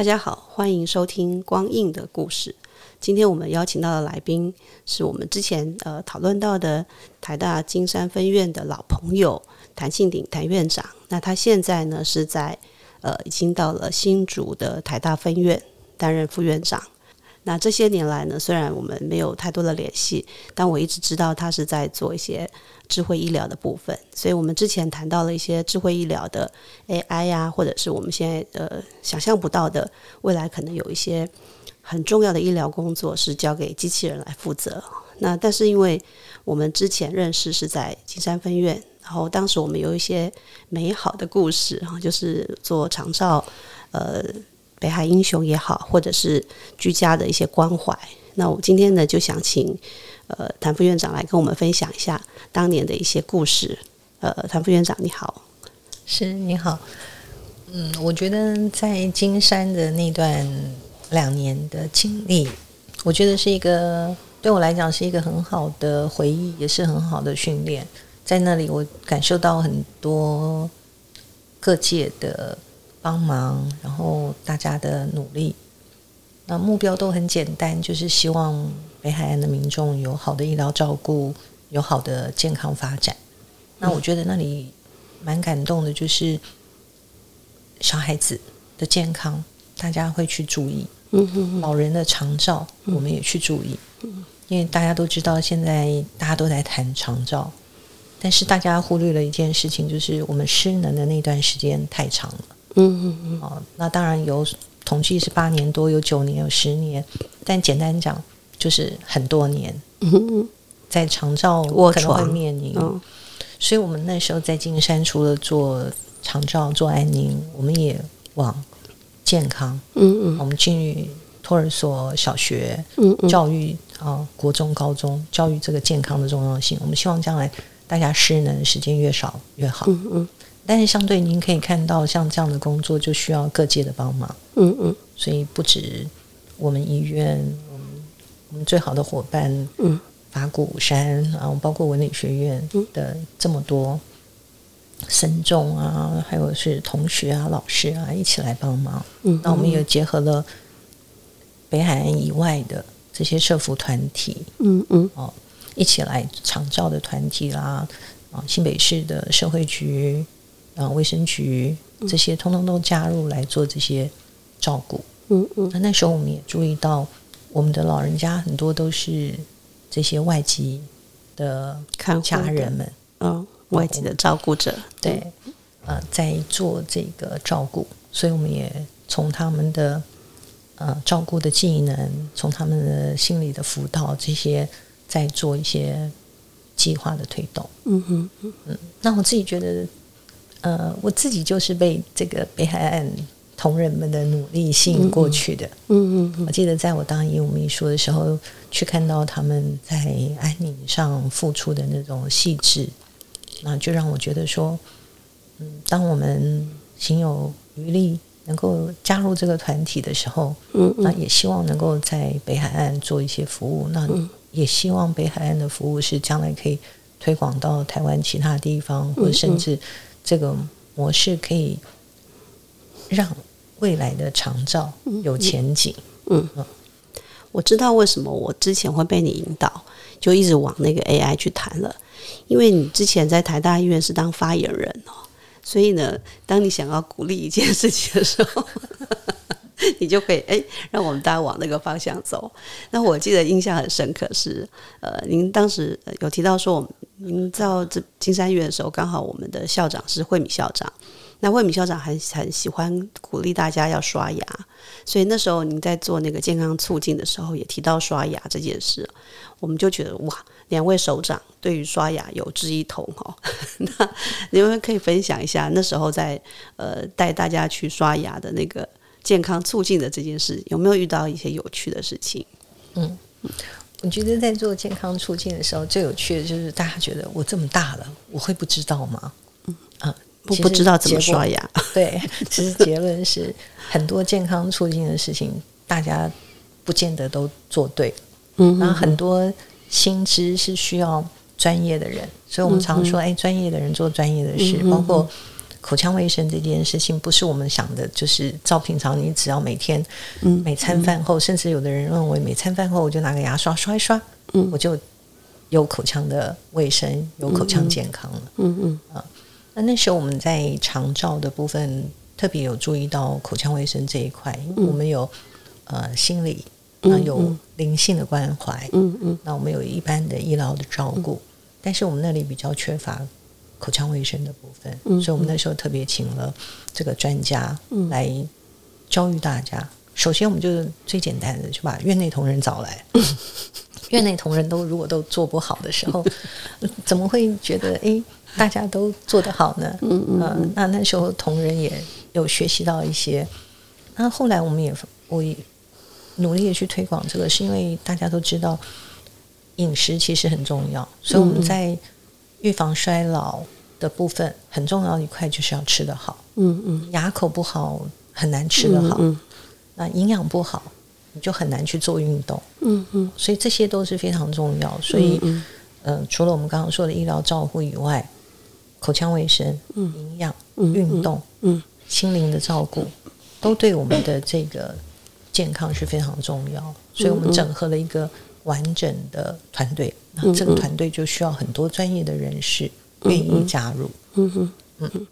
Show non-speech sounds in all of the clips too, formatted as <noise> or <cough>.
大家好，欢迎收听光印的故事。今天我们邀请到的来宾是我们之前呃讨论到的台大金山分院的老朋友谭庆鼎谭院长。那他现在呢是在呃已经到了新竹的台大分院担任副院长。那这些年来呢，虽然我们没有太多的联系，但我一直知道他是在做一些智慧医疗的部分。所以我们之前谈到了一些智慧医疗的 AI 呀，或者是我们现在呃想象不到的未来可能有一些很重要的医疗工作是交给机器人来负责。那但是因为我们之前认识是在金山分院，然后当时我们有一些美好的故事哈，就是做长照呃。北海英雄也好，或者是居家的一些关怀，那我今天呢就想请呃谭副院长来跟我们分享一下当年的一些故事。呃，谭副院长你好，是你好，嗯，我觉得在金山的那段两年的经历，我觉得是一个对我来讲是一个很好的回忆，也是很好的训练。在那里，我感受到很多各界的。帮忙，然后大家的努力，那目标都很简单，就是希望北海岸的民众有好的医疗照顾，有好的健康发展。那我觉得那里蛮感动的，就是小孩子的健康，大家会去注意；老人的长照，我们也去注意。因为大家都知道，现在大家都在谈长照，但是大家忽略了一件事情，就是我们失能的那段时间太长了。嗯嗯嗯，哦，那当然有统计是八年多，有九年，有十年，但简单讲就是很多年。嗯在长照可能会面临，所以我们那时候在金山除了做长照、做安宁，我们也往健康。嗯嗯，我们进入托儿所、小学，嗯教育啊，国中、高中教育这个健康的重要性，我们希望将来大家失能的时间越少越好。嗯嗯。但是相对，您可以看到，像这样的工作就需要各界的帮忙。嗯嗯，所以不止我们医院，我们我们最好的伙伴，嗯，法鼓山啊，包括文理学院的这么多僧众啊，还有是同学啊、老师啊，一起来帮忙。嗯，那我们也结合了北海岸以外的这些社服团体，嗯嗯，哦，一起来长照的团体啦，啊，新北市的社会局。啊，卫生局这些通通都加入来做这些照顾。嗯嗯，那那时候我们也注意到，我们的老人家很多都是这些外籍的家人们，嗯，外籍的照顾者，对，呃，在做这个照顾，所以我们也从他们的呃照顾的技能，从他们的心理的辅导这些，在做一些计划的推动。嗯哼，嗯，那我自己觉得。呃，我自己就是被这个北海岸同仁们的努力吸引过去的。嗯嗯，我记得在我当义务秘书的时候，去看到他们在安宁上付出的那种细致，那就让我觉得说，嗯，当我们心有余力能够加入这个团体的时候，嗯那也希望能够在北海岸做一些服务。那也希望北海岸的服务是将来可以推广到台湾其他地方，或者甚至。这个模式可以让未来的长照有前景。嗯嗯，我知道为什么我之前会被你引导，就一直往那个 AI 去谈了。因为你之前在台大医院是当发言人哦，所以呢，当你想要鼓励一件事情的时候，<laughs> 你就可以哎，让我们大家往那个方向走。那我记得印象很深刻是，呃，您当时有提到说我们。您到这金山医院的时候，刚好我们的校长是惠敏校长。那惠敏校长很很喜欢鼓励大家要刷牙，所以那时候您在做那个健康促进的时候，也提到刷牙这件事。我们就觉得哇，两位首长对于刷牙有志一同哦。<laughs> 那你们可以分享一下那时候在呃带大家去刷牙的那个健康促进的这件事，有没有遇到一些有趣的事情？嗯，我觉得在做健康促进的时候，最有趣的就是大家觉得我这么大了，我会不知道吗？嗯啊，不不知道怎么刷牙。<laughs> 对，其实结论是很多健康促进的事情，大家不见得都做对。嗯，然后很多新知是需要专业的人，所以我们常说，哎，专业的人做专业的事，包括。口腔卫生这件事情不是我们想的，就是照平常你只要每天，嗯，每餐饭后，甚至有的人认为每餐饭后我就拿个牙刷刷一刷，嗯，我就有口腔的卫生，有口腔健康了，嗯嗯啊。那那时候我们在长照的部分特别有注意到口腔卫生这一块，因为我们有呃心理，那有灵性的关怀，嗯嗯，那我们有一般的医疗的照顾，但是我们那里比较缺乏。口腔卫生的部分，所以我们那时候特别请了这个专家来教育大家。首先，我们就是最简单的，就把院内同仁找来。<laughs> 院内同仁都如果都做不好的时候，<laughs> 怎么会觉得哎，大家都做得好呢？嗯嗯。那那时候同仁也有学习到一些。那后来我们也我也努力的去推广这个，是因为大家都知道饮食其实很重要，所以我们在。预防衰老的部分很重要一块就是要吃得好，嗯嗯，牙口不好很难吃得好，嗯，那营养不好你就很难去做运动，嗯嗯，所以这些都是非常重要。所以，嗯，除了我们刚刚说的医疗照护以外，口腔卫生、营养、运动、嗯，心灵的照顾，都对我们的这个健康是非常重要。所以我们整合了一个完整的团队。那这个团队就需要很多专业的人士愿意加入。嗯哼，嗯，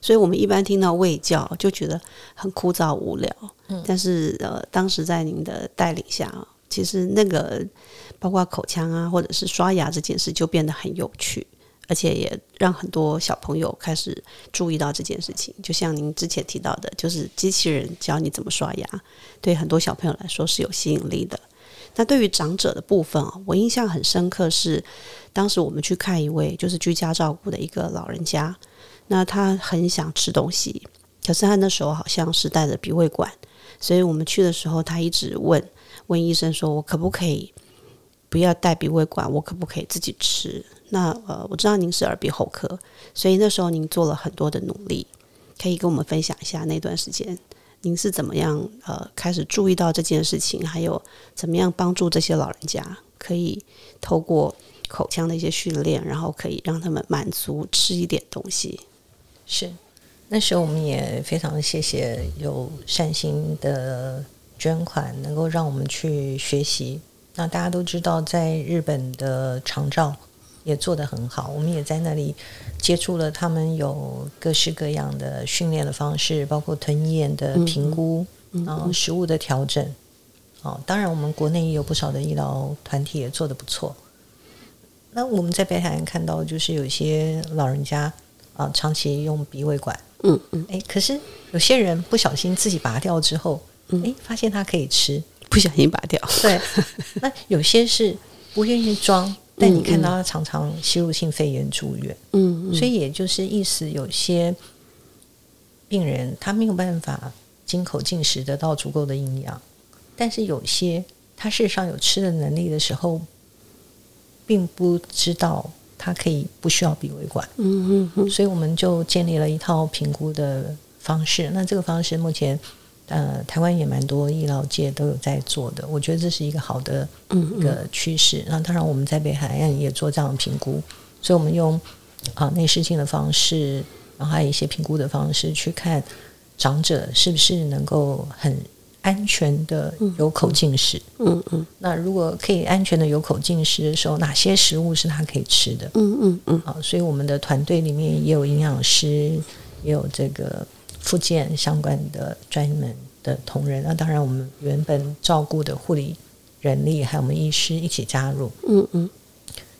所以我们一般听到卫教就觉得很枯燥无聊。嗯，但是呃，当时在您的带领下，其实那个包括口腔啊，或者是刷牙这件事就变得很有趣，而且也让很多小朋友开始注意到这件事情。就像您之前提到的，就是机器人教你怎么刷牙，对很多小朋友来说是有吸引力的。那对于长者的部分啊，我印象很深刻是，当时我们去看一位就是居家照顾的一个老人家，那他很想吃东西，可是他那时候好像是带着鼻胃管，所以我们去的时候，他一直问问医生说：“我可不可以不要带鼻胃管？我可不可以自己吃？”那呃，我知道您是耳鼻喉科，所以那时候您做了很多的努力，可以跟我们分享一下那段时间。您是怎么样呃开始注意到这件事情？还有怎么样帮助这些老人家可以透过口腔的一些训练，然后可以让他们满足吃一点东西？是那时候我们也非常谢谢有善心的捐款，能够让我们去学习。那大家都知道，在日本的长照。也做得很好，我们也在那里接触了他们有各式各样的训练的方式，包括吞咽的评估，然后食物的调整。哦，当然我们国内也有不少的医疗团体也做得不错。那我们在北海岸看到，就是有些老人家啊，长期用鼻胃管，嗯嗯，哎，可是有些人不小心自己拔掉之后，哎，发现他可以吃，不小心拔掉，对。那有些是不愿意装。但你看到他常常吸入性肺炎住院，嗯，所以也就是意思，有些病人他没有办法经口进食得到足够的营养，但是有些他事实上有吃的能力的时候，并不知道他可以不需要鼻胃管，嗯嗯嗯，所以我们就建立了一套评估的方式。那这个方式目前。呃，台湾也蛮多医疗界都有在做的，我觉得这是一个好的一个趋势。那当然，我们在北海岸也做这样的评估，所以我们用啊内视镜的方式，然后还有一些评估的方式去看长者是不是能够很安全的有口进食。嗯嗯。那如果可以安全的有口进食的时候，哪些食物是他可以吃的？嗯嗯嗯。好，所以我们的团队里面也有营养师，也有这个。附件相关的专门的同仁，那当然我们原本照顾的护理人力还有我们医师一起加入。嗯嗯，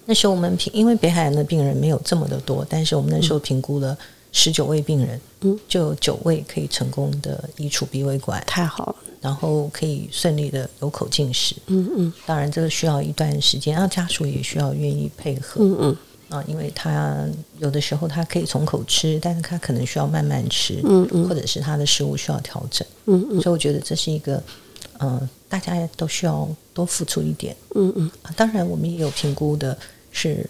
那时候我们评，因为北海岸的病人没有这么的多，但是我们那时候评估了十九位病人，嗯，就有九位可以成功的移除鼻胃管，太好了，然后可以顺利的有口进食。嗯嗯，当然这个需要一段时间，然后家属也需要愿意配合。嗯嗯。啊，因为他有的时候他可以从口吃，但是他可能需要慢慢吃，嗯嗯或者是他的食物需要调整，嗯嗯所以我觉得这是一个，呃，大家都需要多付出一点。嗯嗯啊当然，我们也有评估的是，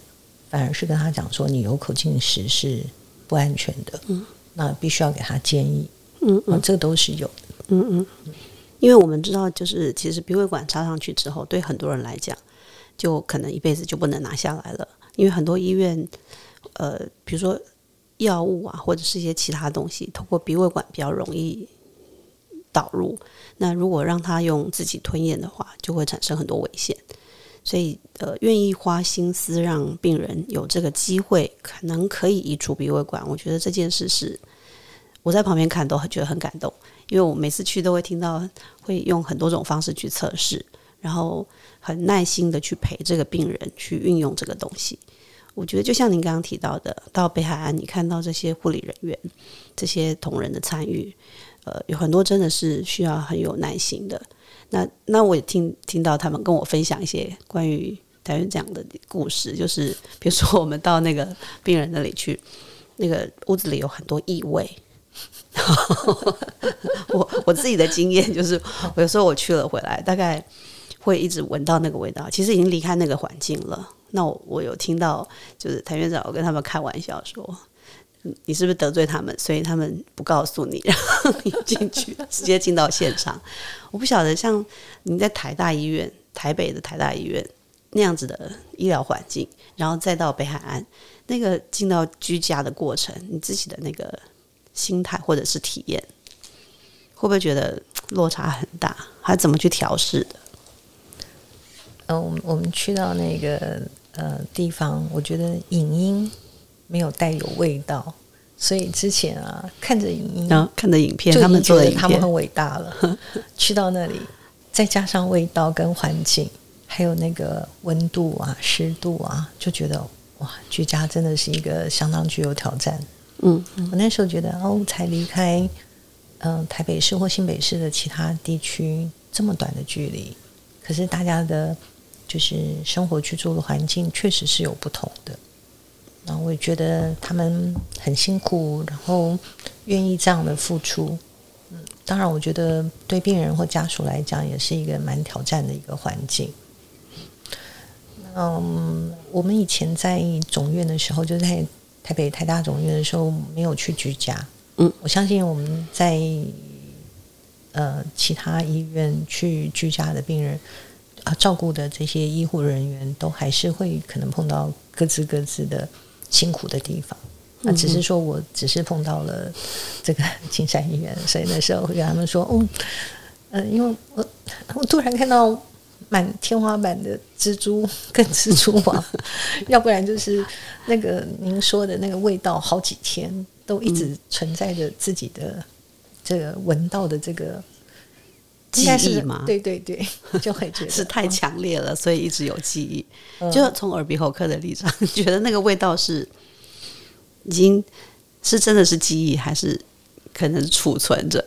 反而是跟他讲说，你有口进食是不安全的，嗯，那必须要给他建议，嗯啊，这个都是有的。嗯嗯，因为我们知道，就是其实鼻胃管插上去之后，对很多人来讲，就可能一辈子就不能拿下来了。因为很多医院，呃，比如说药物啊，或者是一些其他东西，通过鼻胃管比较容易导入。那如果让他用自己吞咽的话，就会产生很多危险。所以，呃，愿意花心思让病人有这个机会，可能可以移除鼻胃管，我觉得这件事是我在旁边看都觉得很感动。因为我每次去都会听到，会用很多种方式去测试，然后很耐心的去陪这个病人去运用这个东西。我觉得就像您刚刚提到的，到北海岸你看到这些护理人员、这些同仁的参与，呃，有很多真的是需要很有耐心的。那那我也听听到他们跟我分享一些关于台湾这样的故事，就是比如说我们到那个病人那里去，那个屋子里有很多异味。<laughs> 我我自己的经验就是，我有时候我去了回来，大概会一直闻到那个味道。其实已经离开那个环境了。那我我有听到，就是谭院长有跟他们开玩笑说：“你是不是得罪他们？所以他们不告诉你，<laughs> 然后你进去，直接进到现场。”我不晓得，像你在台大医院、台北的台大医院那样子的医疗环境，然后再到北海岸那个进到居家的过程，你自己的那个心态或者是体验，会不会觉得落差很大？还怎么去调试的？呃，我们我们去到那个呃地方，我觉得影音没有带有味道，所以之前啊看着影音，然后看着影片，他们做的他们很，伟大了。<laughs> 去到那里，再加上味道跟环境，还有那个温度啊、湿度啊，就觉得哇，居家真的是一个相当具有挑战。嗯我那时候觉得哦，才离开嗯、呃台北市或新北市的其他地区这么短的距离，可是大家的就是生活居住的环境确实是有不同的。然后我也觉得他们很辛苦，然后愿意这样的付出。嗯，当然，我觉得对病人或家属来讲，也是一个蛮挑战的一个环境。嗯，我们以前在总院的时候，就在台北台大总院的时候，没有去居家。嗯，我相信我们在呃其他医院去居家的病人啊，照顾的这些医护人员，都还是会可能碰到各自各自的辛苦的地方。那只是说我只是碰到了这个 <laughs> 金山医院，所以那时候会跟他们说，嗯，呃，因为我 <laughs> 我突然看到满天花板的蜘蛛跟蜘蛛网，<laughs> 要不然就是那个您说的那个味道，好几天都一直存在着自己的这个闻到的这个记忆吗？对对对，就会觉得 <laughs> 是太哦强烈了，所以一直有记忆。嗯。就从耳鼻喉科的立场，觉得那个味道是已经是真的是记忆，还是可能是储存着？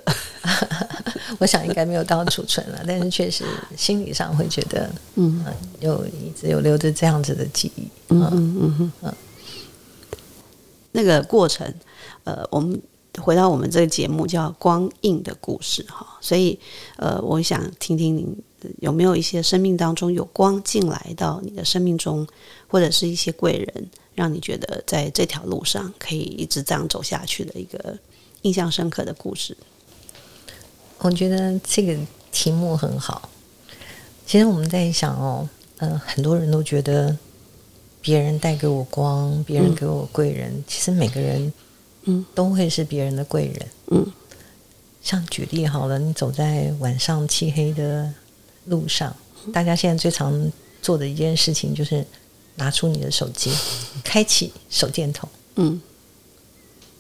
<laughs> 我想应该没有到储存了，但是确实心理上会觉得，嗯，呃有一直有留着这样子的记忆，嗯嗯嗯。嗯，那个过程，呃，我们回到我们这个节目叫《光印的故事》哈，所以呃，我想听听您有没有一些生命当中有光进来到你的生命中，或者是一些贵人，让你觉得在这条路上可以一直这样走下去的一个印象深刻的故事。我觉得这个题目很好。其实我们在想哦，呃，很多人都觉得别人带给我光，别人给我贵人。其实每个人，嗯，都会是别人的贵人。嗯，像举例好了，你走在晚上漆黑的路上，大家现在最常做的一件事情就是拿出你的手机，<laughs> 开启手电筒。嗯。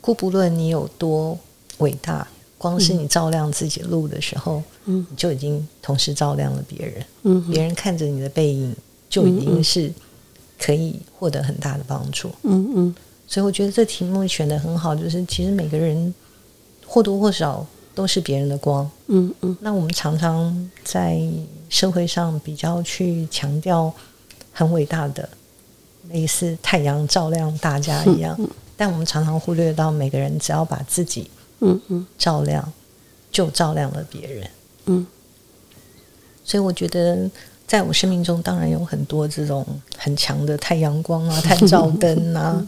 故不论你有多伟大，光是你照亮自己路的时候，嗯，你就已经同时照亮了别人。嗯。别人看着你的背影，就已经是可以获得很大的帮助。嗯嗯所以我觉得这题目选的很好，就是其实每个人或多或少都是别人的光。嗯嗯那我们常常在社会上比较去强调很伟大的，类似太阳照亮大家一样，但我们常常忽略到每个人只要把自己嗯嗯照亮，就照亮了别人。嗯所以我觉得，在我生命中，当然有很多这种很强的太阳光啊、探照灯啊。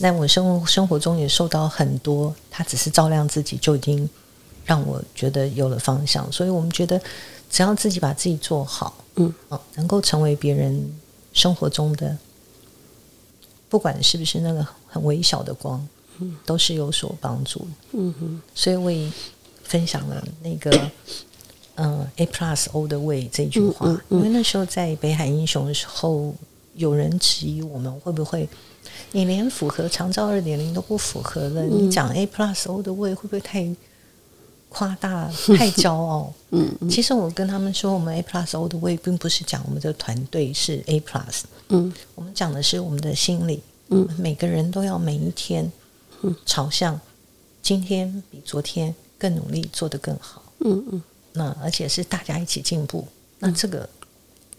但我生活生活中也受到很多，他只是照亮自己，就已经让我觉得有了方向。所以我们觉得，只要自己把自己做好，嗯，哦，能够成为别人生活中的，不管是不是那个很微小的光，嗯，都是有所帮助。嗯哼所以我也分享了那个嗯 A plus all the way 这句话，嗯嗯嗯因为那时候在北海英雄的时候，有人质疑我们会不会，你连符合长照二点零都不符合了，嗯。你讲 A plus all the way 会不会太夸大、<laughs> 太骄傲？嗯嗯。其实我跟他们说，我们 A plus all the way 并不是讲我们的团队是 A plus，嗯。我们讲的是我们的心理，嗯。每个人都要每一天嗯。朝向今天比昨天更努力，做得更好。嗯嗯。那而且是大家一起进步，那这个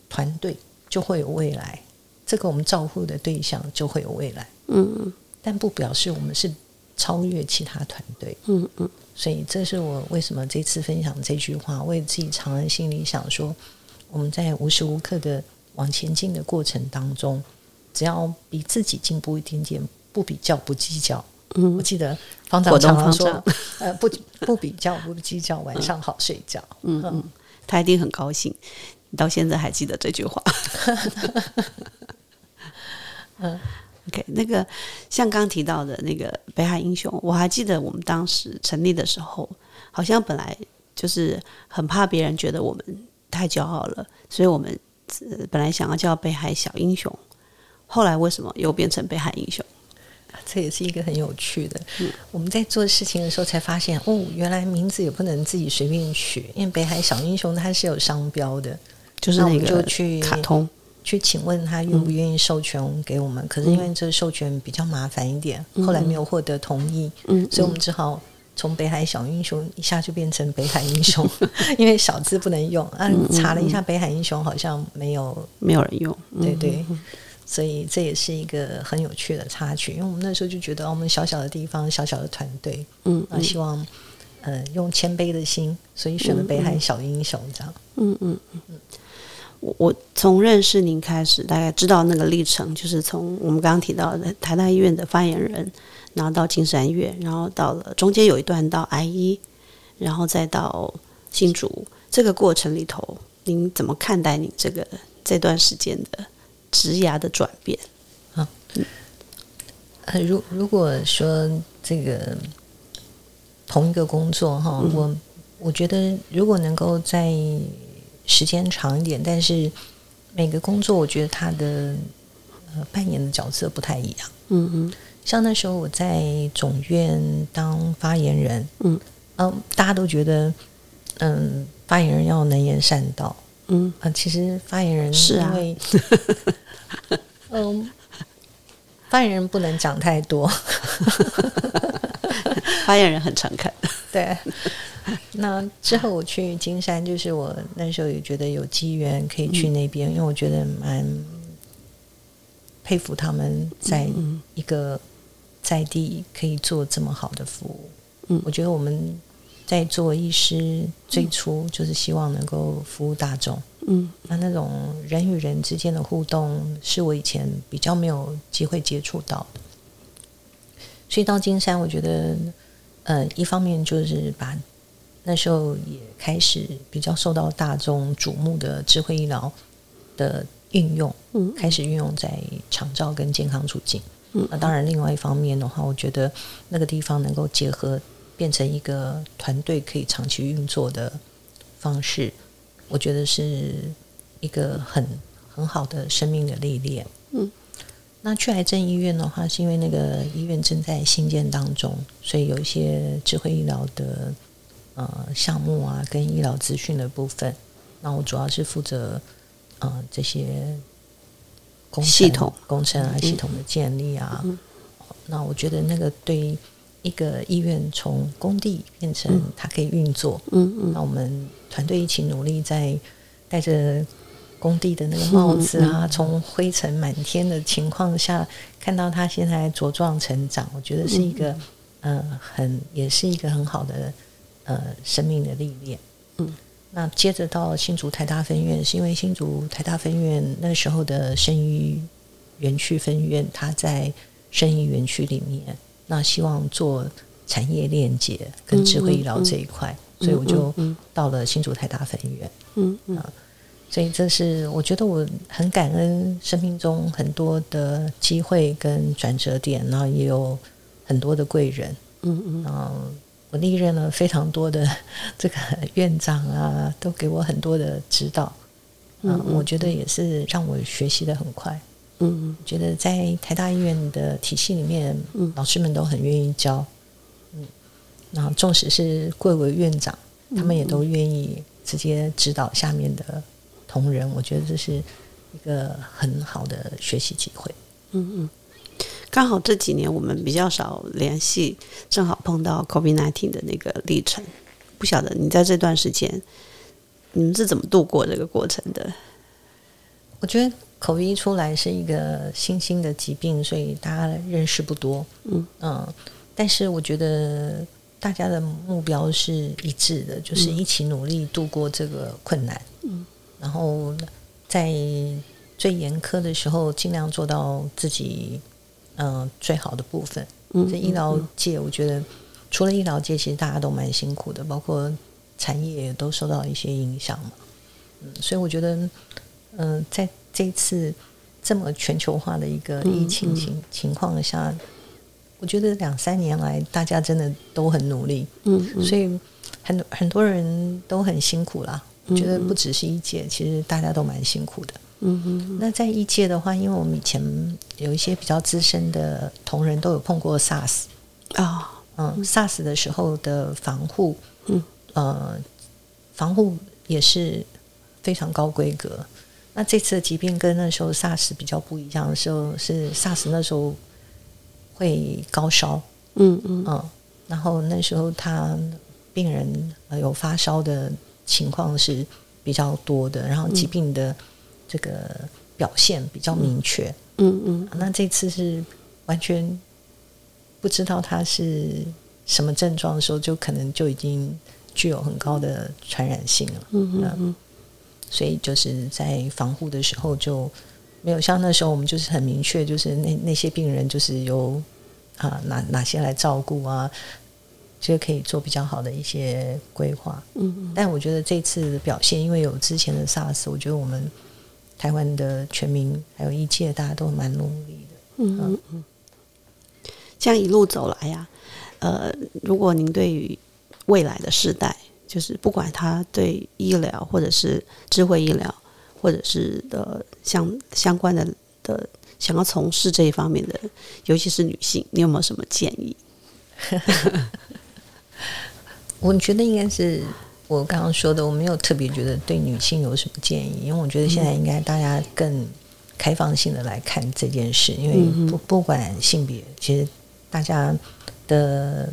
团队就会有未来，这个我们照顾的对象就会有未来。嗯但不表示我们是超越其他团队。嗯嗯所以这是我为什么这次分享这句话，我也自己常常心里想说，我们在无时无刻的往前进的过程当中，只要比自己进步一点点，不比较不计较。嗯我记得方长果冻常常方说，呃，不不比较不计较，晚上好睡觉。嗯嗯，他一定很高兴。你到现在还记得这句话？<laughs> 嗯 OK，那个像刚提到的那个北海英雄，我还记得我们当时成立的时候，好像本来就是很怕别人觉得我们太骄傲了，所以我们、呃本来想要叫北海小英雄，后来为什么又变成北海英雄？这也是一个很有趣的。我们在做事情的时候才发现，哦，原来名字也不能自己随便取，因为北海小英雄它是有商标的。就是那个就去卡通，去请问他愿不愿意授权给我们，可是因为这个授权比较麻烦一点，后来没有获得同意，嗯，所以我们只好从北海小英雄一下就变成北海英雄，<laughs> 因为小字不能用。啊，查了一下，北海英雄好像没有，没有人用，嗯对对。所以这也是一个很有趣的插曲，因为我们那时候就觉得，哦我们小小的地方，小小的团队，嗯那希望呃用谦卑的心，所以选了北海小英雄这样。嗯嗯嗯，我我从认识您开始，大概知道那个历程，就是从我们刚刚提到的台大医院的发言人，然后到金山医院，然后到了中间有一段到癌医，然后再到新竹，这个过程里头，您怎么看待你这个这段时间的职涯的转变？呃，如如果说这个同一个工作哈，我我觉得如果能够在时间长一点，但是每个工作我觉得他的呃扮演的角色不太一样。嗯嗯。像那时候我在总院当发言人，嗯。嗯、大家都觉得嗯、发言人要能言善道，嗯。啊，其实发言人是啊。因为 <laughs> 嗯，发言人不能讲太多，<laughs> <laughs> 发言人很诚恳，<laughs> 对。那之后我去金山，就是我那时候也觉得有机缘可以去那边，因为我觉得蛮佩服他们在一个在地可以做这么好的服务。嗯我觉得我们在做医师最初就是希望能够服务大众。嗯那那种人与人之间的互动，是我以前比较没有机会接触到的。所以到金山，我觉得，呃，一方面就是把那时候也开始比较受到大众瞩目的智慧医疗的运用，嗯开始运用在长照跟健康处境。嗯那当然，另外一方面的话，我觉得那个地方能够结合，变成一个团队可以长期运作的方式，我觉得是一个很很好的生命的历练。嗯，那去癌症医院的话，是因为那个医院正在兴建当中，所以有一些智慧医疗的呃项目啊，跟医疗资讯的部分。那我主要是负责呃这些工系统工程啊、系统的建立啊。那我觉得那个对于一个医院从工地变成它可以运作，嗯嗯那我们团队一起努力，在带着工地的那个帽子啊，从灰尘满天的情况下，看到他现在茁壮成长，我觉得是一个，呃，很也是一个很好的呃生命的历练。嗯，那接着到新竹台大分院，是因为新竹台大分院那时候的生医园区分院，它在生医园区里面，那希望做产业链接跟智慧医疗这一块，所以我就到了新竹台大分院。嗯嗯。所以这是我觉得我很感恩生命中很多的机会跟转折点，然后也有很多的贵人，嗯嗯，然后我历任了非常多的 <laughs> 这个院长啊，都给我很多的指导，嗯，我觉得也是让我学习的很快，嗯嗯，觉得在台大医院的体系里面，嗯，老师们都很愿意教，嗯，然后纵使是贵为院长，他们也都愿意直接指导下面的。同仁，我觉得这是一个很好的学习机会。嗯嗯，刚好这几年我们比较少联系，正好碰到 COVID nineteen 的那个历程。不晓得你在这段时间，你们是怎么度过这个过程的？我觉得 COVID 出来是一个新兴的疾病，所以大家认识不多。嗯嗯，但是我觉得大家的目标是一致的，就是一起努力度过这个困难。嗯。然后在最严苛的时候，尽量做到自己嗯最好的部分。这医疗界，我觉得除了医疗界，其实大家都蛮辛苦的，包括产业也都受到一些影响嘛。嗯，所以我觉得，嗯，在这次这么全球化的一个疫情情情况下，我觉得两三年来大家真的都很努力。嗯，所以很很多人都很辛苦啦。我觉得不只是一届，其实大家都蛮辛苦的。嗯哼。那在一届的话，因为我们以前有一些比较资深的同仁都有碰过 SARS 啊，嗯，SARS 的时候的防护，嗯呃，防护也是非常高规格。那这次的疾病跟那时候 SARS 比较不一样的时候，是 SARS 那时候会高烧，嗯嗯嗯，然后那时候他病人有发烧的。情况是比较多的，然后疾病的这个表现比较明确。嗯嗯，那这次是完全不知道他是什么症状的时候，就可能就已经具有很高的传染性了。嗯嗯，所以就是在防护的时候就没有像那时候我们就是很明确，就是那那些病人就是由啊哪哪些来照顾啊。其实可以做比较好的一些规划，嗯，但我觉得这次的表现，因为有之前的 SARS，我觉得我们台湾的全民还有一切大家都蛮努力的，嗯嗯。这样一路走来呀，呃，如果您对于未来的世代，就是不管他对医疗或者是智慧医疗，或者是的相相关的的想要从事这一方面的，尤其是女性，你有没有什么建议？<laughs> <laughs> 我觉得应该是我刚刚说的，我没有特别觉得对女性有什么建议，因为我觉得现在应该大家更开放性的来看这件事，因为不不管性别，其实大家的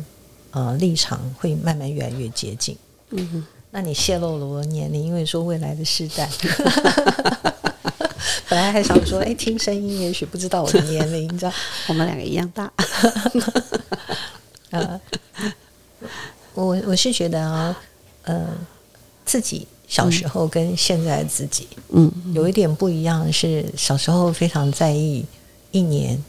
呃立场会慢慢越来越接近。嗯哼，那你泄露了我的年龄，因为说未来的世代，<laughs> 本来还想说，哎，听声音也许不知道我的年龄，你知道，<laughs> 我们两个一样大。呃。我我是觉得啊，呃，自己小时候跟现在自己，嗯，有一点不一样，是小时候非常在意一年，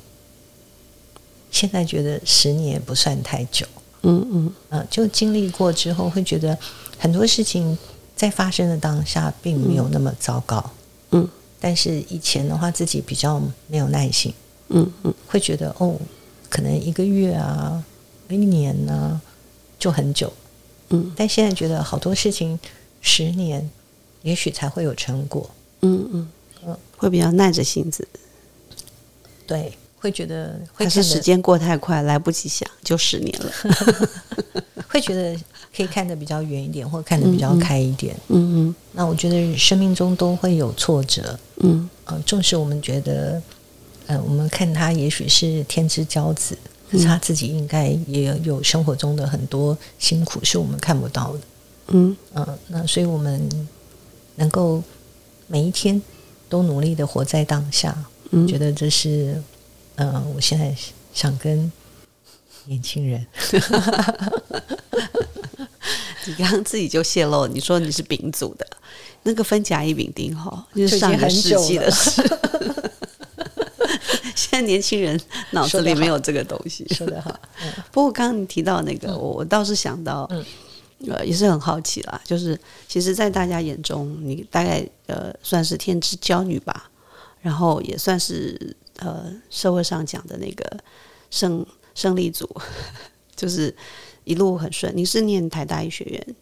现在觉得十年不算太久，嗯嗯，呃，就经历过之后，会觉得很多事情在发生的当下并没有那么糟糕，嗯，但是以前的话，自己比较没有耐心，嗯嗯，会觉得哦，可能一个月啊，一年呢。就很久，嗯，但现在觉得好多事情十年，也许才会有成果，嗯嗯。嗯，会比较耐着性子，对，会觉得还是时间过太快，来不及想，就十年了，<laughs> 会觉得可以看得比较远一点，或看得比较开一点，嗯嗯。那我觉得生命中都会有挫折，嗯。呃，纵使我们觉得，呃，我们看他也许是天之骄子。可是他自己应该也有生活中的很多辛苦是我们看不到的，嗯。嗯，那所以我们能够每一天都努力的活在当下，嗯。觉得这是呃，我现在想跟年轻人，<laughs> 你刚刚自己就泄露，你说你是丙组的，那个分甲乙丙丁哈，就是上个世纪的事。<laughs> 现在年轻人脑子里没有这个东西。说的好，<laughs> 嗯不过刚刚你提到那个，我我倒是想到，嗯呃，也是很好奇啦。就是其实，在大家眼中，你大概呃算是天之骄女吧，然后也算是呃社会上讲的那个胜胜利组，<laughs> 就是一路很顺。你是念台大医学院，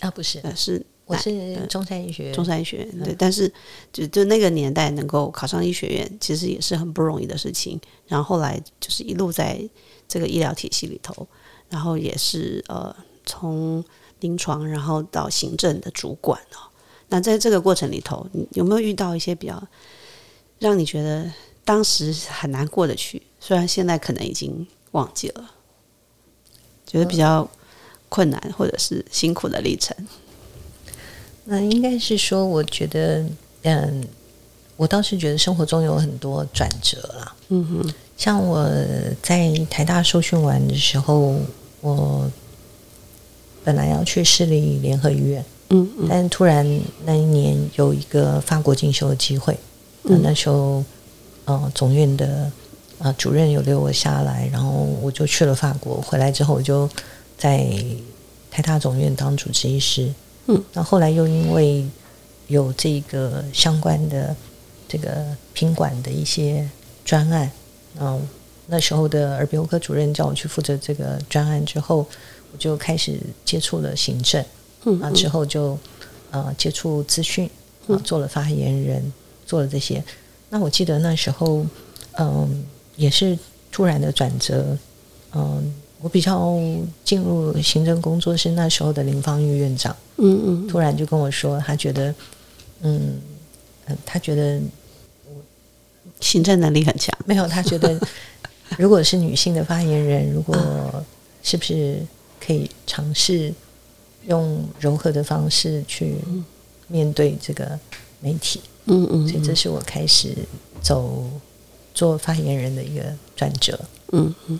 啊，不是，呃，是我是中山医学院，中山医学院，对，但是就就那个年代能够考上医学院，其实也是很不容易的事情。然后后来就是一路在这个医疗体系里头，然后也是呃从临床然后到行政的主管哦。那在这个过程里头，你有没有遇到一些比较让你觉得当时很难过得去？虽然现在可能已经忘记了，觉得比较困难或者是辛苦的历程。那应该是说，我觉得，嗯，我倒是觉得生活中有很多转折啦。嗯哼，像我在台大受训完的时候，我本来要去市立联合医院，嗯嗯但突然那一年有一个法国进修的机会，那、嗯那时候呃总院的呃主任有留我下来，然后我就去了法国。回来之后，我就在台大总院当主治医师。嗯，那后来又因为有这个相关的这个品管的一些专案，嗯，那时候的耳鼻喉科主任叫我去负责这个专案之后，我就开始接触了行政。嗯啊，之后就呃接触资讯啊，做了发言人，做了这些。那我记得那时候，嗯，也是突然的转折。嗯，我比较进入行政工作是那时候的林芳玉院长，嗯嗯突然就跟我说，他觉得，嗯，嗯他觉得行政能力很强。没有，他觉得 <laughs> 如果是女性的发言人，如果是不是可以尝试用柔和的方式去面对这个媒体？嗯嗯所以这是我开始走做发言人的一个转折。嗯嗯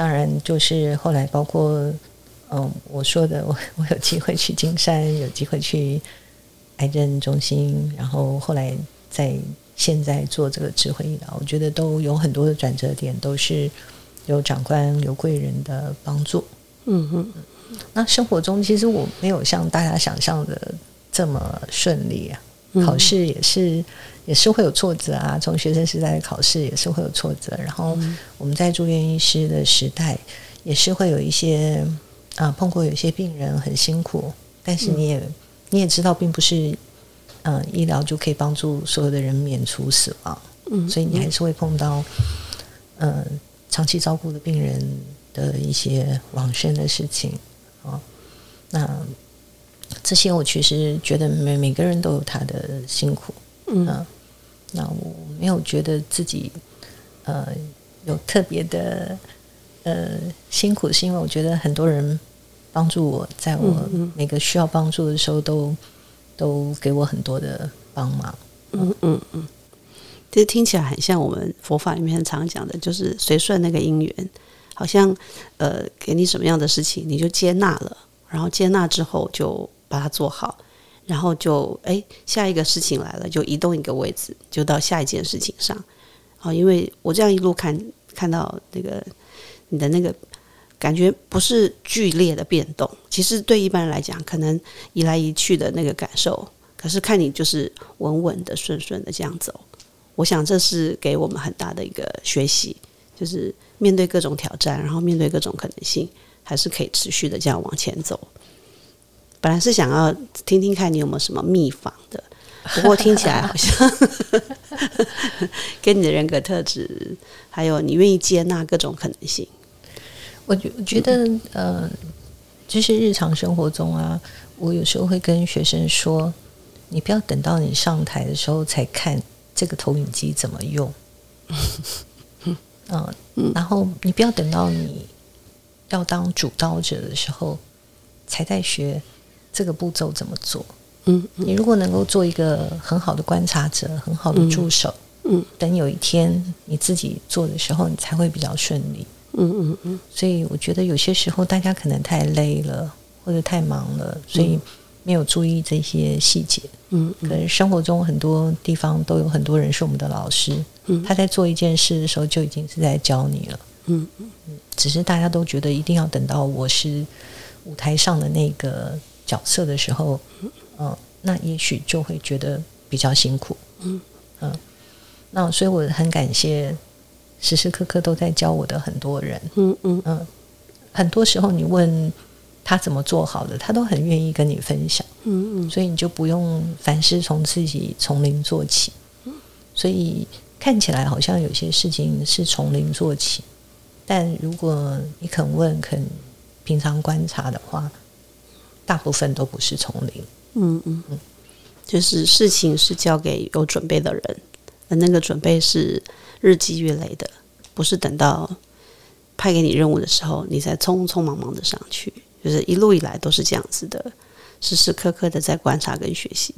当然，就是后来包括嗯，我说的，我 <laughs> 我有机会去金山，有机会去癌症中心，然后后来在现在做这个智慧医疗，我觉得都有很多的转折点，都是有长官、有贵人的帮助。嗯哼那生活中其实我没有像大家想象的这么顺利啊，嗯考试也是也是会有挫折啊，从学生时代的考试也是会有挫折，然后我们在住院医师的时代也是会有一些啊碰过有些病人很辛苦，但是你也、你也知道，并不是嗯、呃医疗就可以帮助所有的人免除死亡，嗯所以你还是会碰到嗯、呃长期照顾的病人的一些往生的事情啊、那这些我其实觉得每每个人都有他的辛苦，嗯。嗯，那我没有觉得自己呃有特别的呃辛苦，是因为我觉得很多人帮助我，在我嗯每个需要帮助的时候都都给我很多的帮忙。嗯嗯嗯，其实听起来很像我们佛法里面常讲的，就是随顺那个因缘，好像呃给你什么样的事情你就接纳了，然后接纳之后就把它做好，然后就哎下一个事情来了就移动一个位置，就到下一件事情上。哦，因为我这样一路看看到那个你的那个感觉不是剧烈的变动，其实对一般人来讲，可能移来移去的那个感受，可是看你就是稳稳的、顺顺的这样走，我想这是给我们很大的一个学习，就是面对各种挑战，然后面对各种可能性，还是可以持续的这样往前走。本来是想要听听看你有没有什么秘方的，不过听起来好像 <laughs> 跟你的人格特质，还有你愿意接纳各种可能性。我觉我觉得呃，就是日常生活中啊，我有时候会跟学生说，你不要等到你上台的时候才看这个投影机怎么用，<laughs> 嗯、然后你不要等到你要当主导者的时候，才在学这个步骤怎么做。嗯，你如果能够做一个很好的观察者，很好的助手，嗯，等有一天你自己做的时候，你才会比较顺利。嗯嗯嗯。所以我觉得有些时候大家可能太累了，或者太忙了，所以没有注意这些细节。嗯，可是生活中很多地方都有很多人是我们的老师。嗯，他在做一件事的时候就已经是在教你了。嗯嗯嗯。只是大家都觉得一定要等到我是舞台上的那个角色的时候。嗯，那也许就会觉得比较辛苦。嗯嗯，那所以我很感谢时时刻刻都在教我的很多人。嗯嗯嗯，很多时候你问他怎么做好的，他都很愿意跟你分享。嗯嗯，所以你就不用凡事从自己从零做起。嗯，所以看起来好像有些事情是从零做起，但如果你肯问、肯平常观察的话，大部分都不是从零。嗯嗯嗯，就是事情是交给有准备的人，而那个准备是日积月累的，不是等到派给你任务的时候，你才匆匆忙忙的上去。就是一路以来都是这样子的，时时刻刻的在观察跟学习。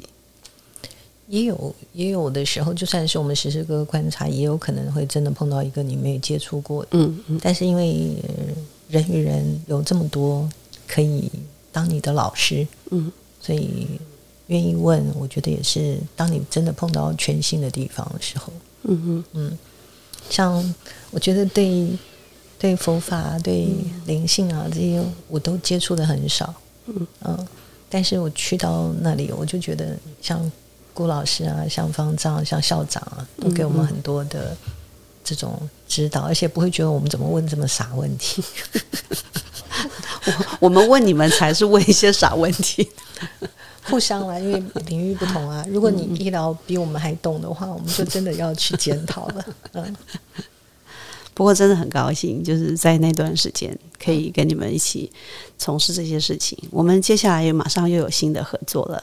也有也有的时候，就算是我们时时刻刻观察，也有可能会真的碰到一个你没有接触过。嗯嗯，但是因为人与人有这么多可以当你的老师，嗯。所以愿意问，我觉得也是。当你真的碰到全新的地方的时候，嗯嗯嗯，像我觉得对对佛法、对灵性啊这些，我都接触的很少，嗯嗯。但是我去到那里，我就觉得像顾老师啊、像方丈、像校长啊，都给我们很多的这种指导，而且不会觉得我们怎么问这么傻问题。<laughs> <laughs> 我 <laughs> 我们问你们才是问一些傻问题。<laughs> 互相啦，因为领域不同啊。如果你医疗比我们还懂的话，我们就真的要去检讨了。嗯，不过真的很高兴，就是在那段时间可以跟你们一起从事这些事情。我们接下来马上又有新的合作了，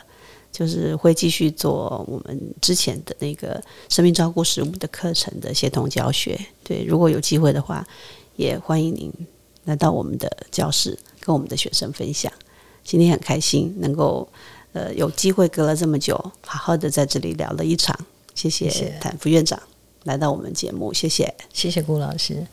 就是会继续做我们之前的那个生命照顾实务的课程的协同教学。对，如果有机会的话，也欢迎您来到我们的教室，跟我们的学生分享。今天很开心能够，呃，有机会隔了这么久，好好的在这里聊了一场。谢谢谭副院长来到我们节目，谢谢，谢谢顾老师。